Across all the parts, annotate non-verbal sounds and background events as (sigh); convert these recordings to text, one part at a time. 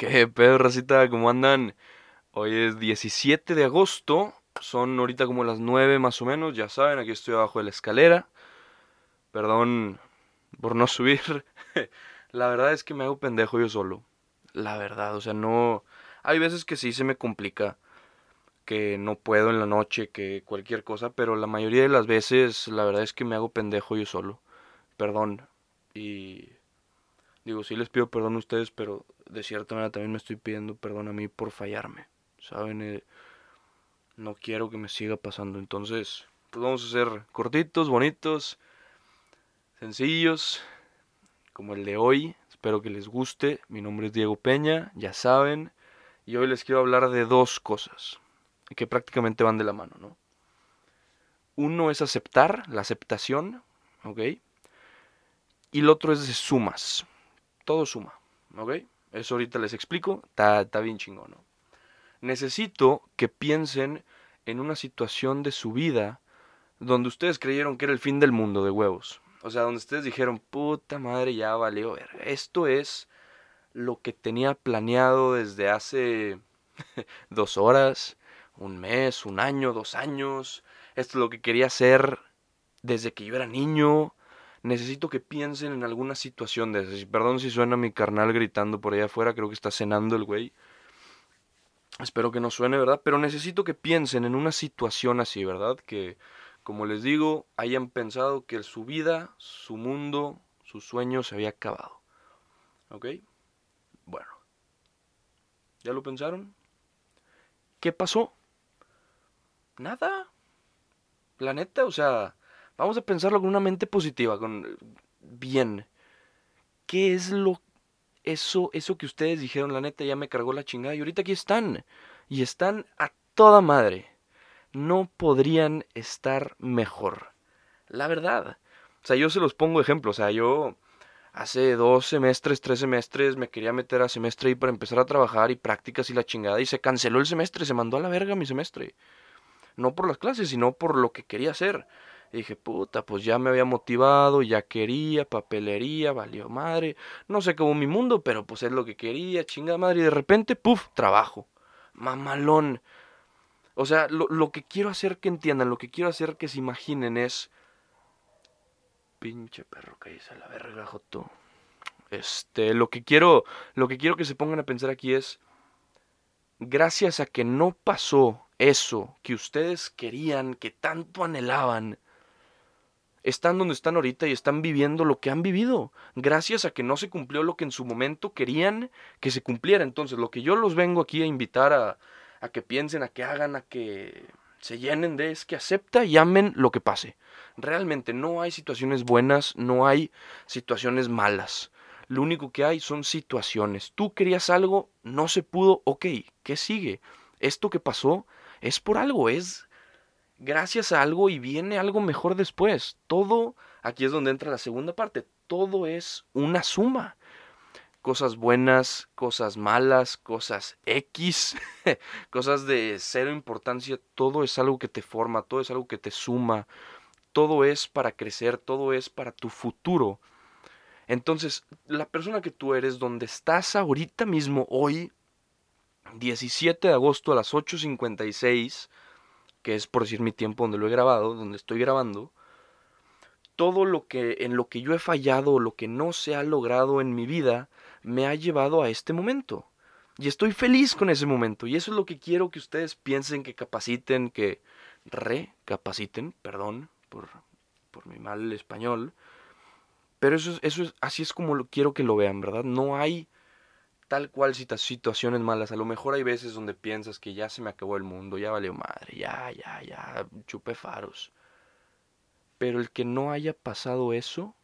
¿Qué pedo, racita? ¿Cómo andan? Hoy es 17 de agosto. Son ahorita como las 9 más o menos. Ya saben, aquí estoy abajo de la escalera. Perdón por no (laughs) subir. la verdad es que me hago pendejo yo solo. La verdad, o sea, no... Hay veces que sí se me complica. Que no puedo en la noche, que cualquier cosa. Pero la mayoría de las veces, la verdad es que me hago pendejo yo solo. Perdón. Y... Digo, sí les pido perdón a ustedes, pero de cierta manera también me estoy pidiendo perdón a mí por fallarme. ¿Saben? Eh, no quiero que me siga pasando. Entonces, pues vamos a hacer cortitos, bonitos, sencillos, como el de hoy. Espero que les guste. Mi nombre es Diego Peña, ya saben. Y hoy les quiero hablar de dos cosas que prácticamente van de la mano, ¿no? Uno es aceptar, la aceptación, ¿ok? Y el otro es de sumas. Todo suma, ¿ok? Eso ahorita les explico. Está, bien chingón, ¿no? Necesito que piensen en una situación de su vida donde ustedes creyeron que era el fin del mundo de huevos. O sea, donde ustedes dijeron, puta madre, ya valió ver. Esto es lo que tenía planeado desde hace (laughs) dos horas, un mes, un año, dos años. Esto es lo que quería hacer desde que yo era niño necesito que piensen en alguna situación de esas. Perdón si suena mi carnal gritando por allá afuera, creo que está cenando el güey. Espero que no suene, ¿verdad? Pero necesito que piensen en una situación así, ¿verdad? Que, como les digo, hayan pensado que su vida, su mundo, su sueño se había acabado. ¿Ok? Bueno. ¿Ya lo pensaron? ¿Qué pasó? Nada. La neta, o sea, Vamos a pensarlo con una mente positiva, con bien. ¿Qué es lo eso eso que ustedes dijeron, la neta ya me cargó la chingada y ahorita aquí están y están a toda madre. No podrían estar mejor. La verdad. O sea, yo se los pongo ejemplo, o sea, yo hace dos semestres, tres semestres me quería meter a semestre y para empezar a trabajar y prácticas y la chingada y se canceló el semestre, se mandó a la verga mi semestre. No por las clases, sino por lo que quería hacer. Y dije, puta, pues ya me había motivado, ya quería, papelería, valió madre. No sé cómo mi mundo, pero pues es lo que quería, chingada madre. Y de repente, puf, trabajo. Mamalón. O sea, lo, lo que quiero hacer que entiendan, lo que quiero hacer que se imaginen es... Pinche perro que dice la verga, Joto. Este, lo que quiero, lo que quiero que se pongan a pensar aquí es, gracias a que no pasó eso que ustedes querían, que tanto anhelaban, están donde están ahorita y están viviendo lo que han vivido, gracias a que no se cumplió lo que en su momento querían que se cumpliera. Entonces, lo que yo los vengo aquí a invitar a, a que piensen, a que hagan, a que se llenen de es que acepta y amen lo que pase. Realmente no hay situaciones buenas, no hay situaciones malas. Lo único que hay son situaciones. Tú querías algo, no se pudo, ok, ¿qué sigue? Esto que pasó es por algo, es gracias a algo y viene algo mejor después. Todo, aquí es donde entra la segunda parte, todo es una suma. Cosas buenas, cosas malas, cosas X, (laughs) cosas de cero importancia, todo es algo que te forma, todo es algo que te suma, todo es para crecer, todo es para tu futuro. Entonces, la persona que tú eres, donde estás ahorita mismo, hoy, 17 de agosto a las 8.56, que es por decir mi tiempo donde lo he grabado, donde estoy grabando, todo lo que en lo que yo he fallado, lo que no se ha logrado en mi vida, me ha llevado a este momento. Y estoy feliz con ese momento. Y eso es lo que quiero que ustedes piensen, que capaciten, que recapaciten, perdón por, por mi mal español. Pero eso, eso es, así es como lo, quiero que lo vean, ¿verdad? No hay tal cual situaciones malas. A lo mejor hay veces donde piensas que ya se me acabó el mundo, ya valió madre, ya, ya, ya, chupe faros. Pero el que no haya pasado eso,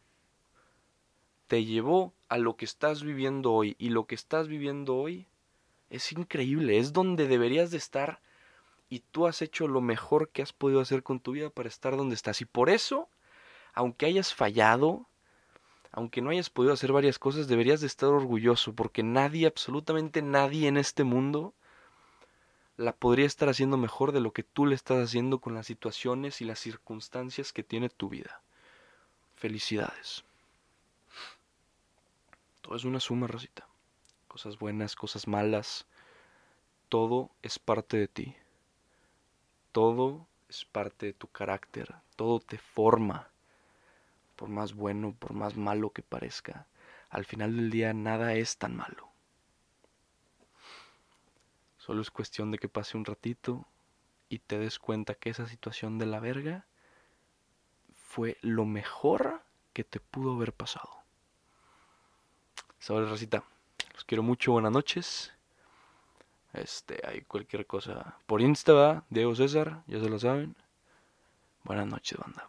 te llevó a lo que estás viviendo hoy. Y lo que estás viviendo hoy es increíble, es donde deberías de estar. Y tú has hecho lo mejor que has podido hacer con tu vida para estar donde estás. Y por eso, aunque hayas fallado, aunque no hayas podido hacer varias cosas, deberías de estar orgulloso, porque nadie, absolutamente nadie en este mundo, la podría estar haciendo mejor de lo que tú le estás haciendo con las situaciones y las circunstancias que tiene tu vida. Felicidades. Todo es una suma, Rosita. cosas buenas, cosas malas. Todo es parte de ti. Todo es parte de tu carácter. Todo te forma. Por más bueno, por más malo que parezca. Al final del día nada es tan malo. Solo es cuestión de que pase un ratito y te des cuenta que esa situación de la verga fue lo mejor que te pudo haber pasado. Sabes, Racita. Los quiero mucho, buenas noches. Este, hay cualquier cosa por Insta, Diego César, ya se lo saben. Buenas noches, banda.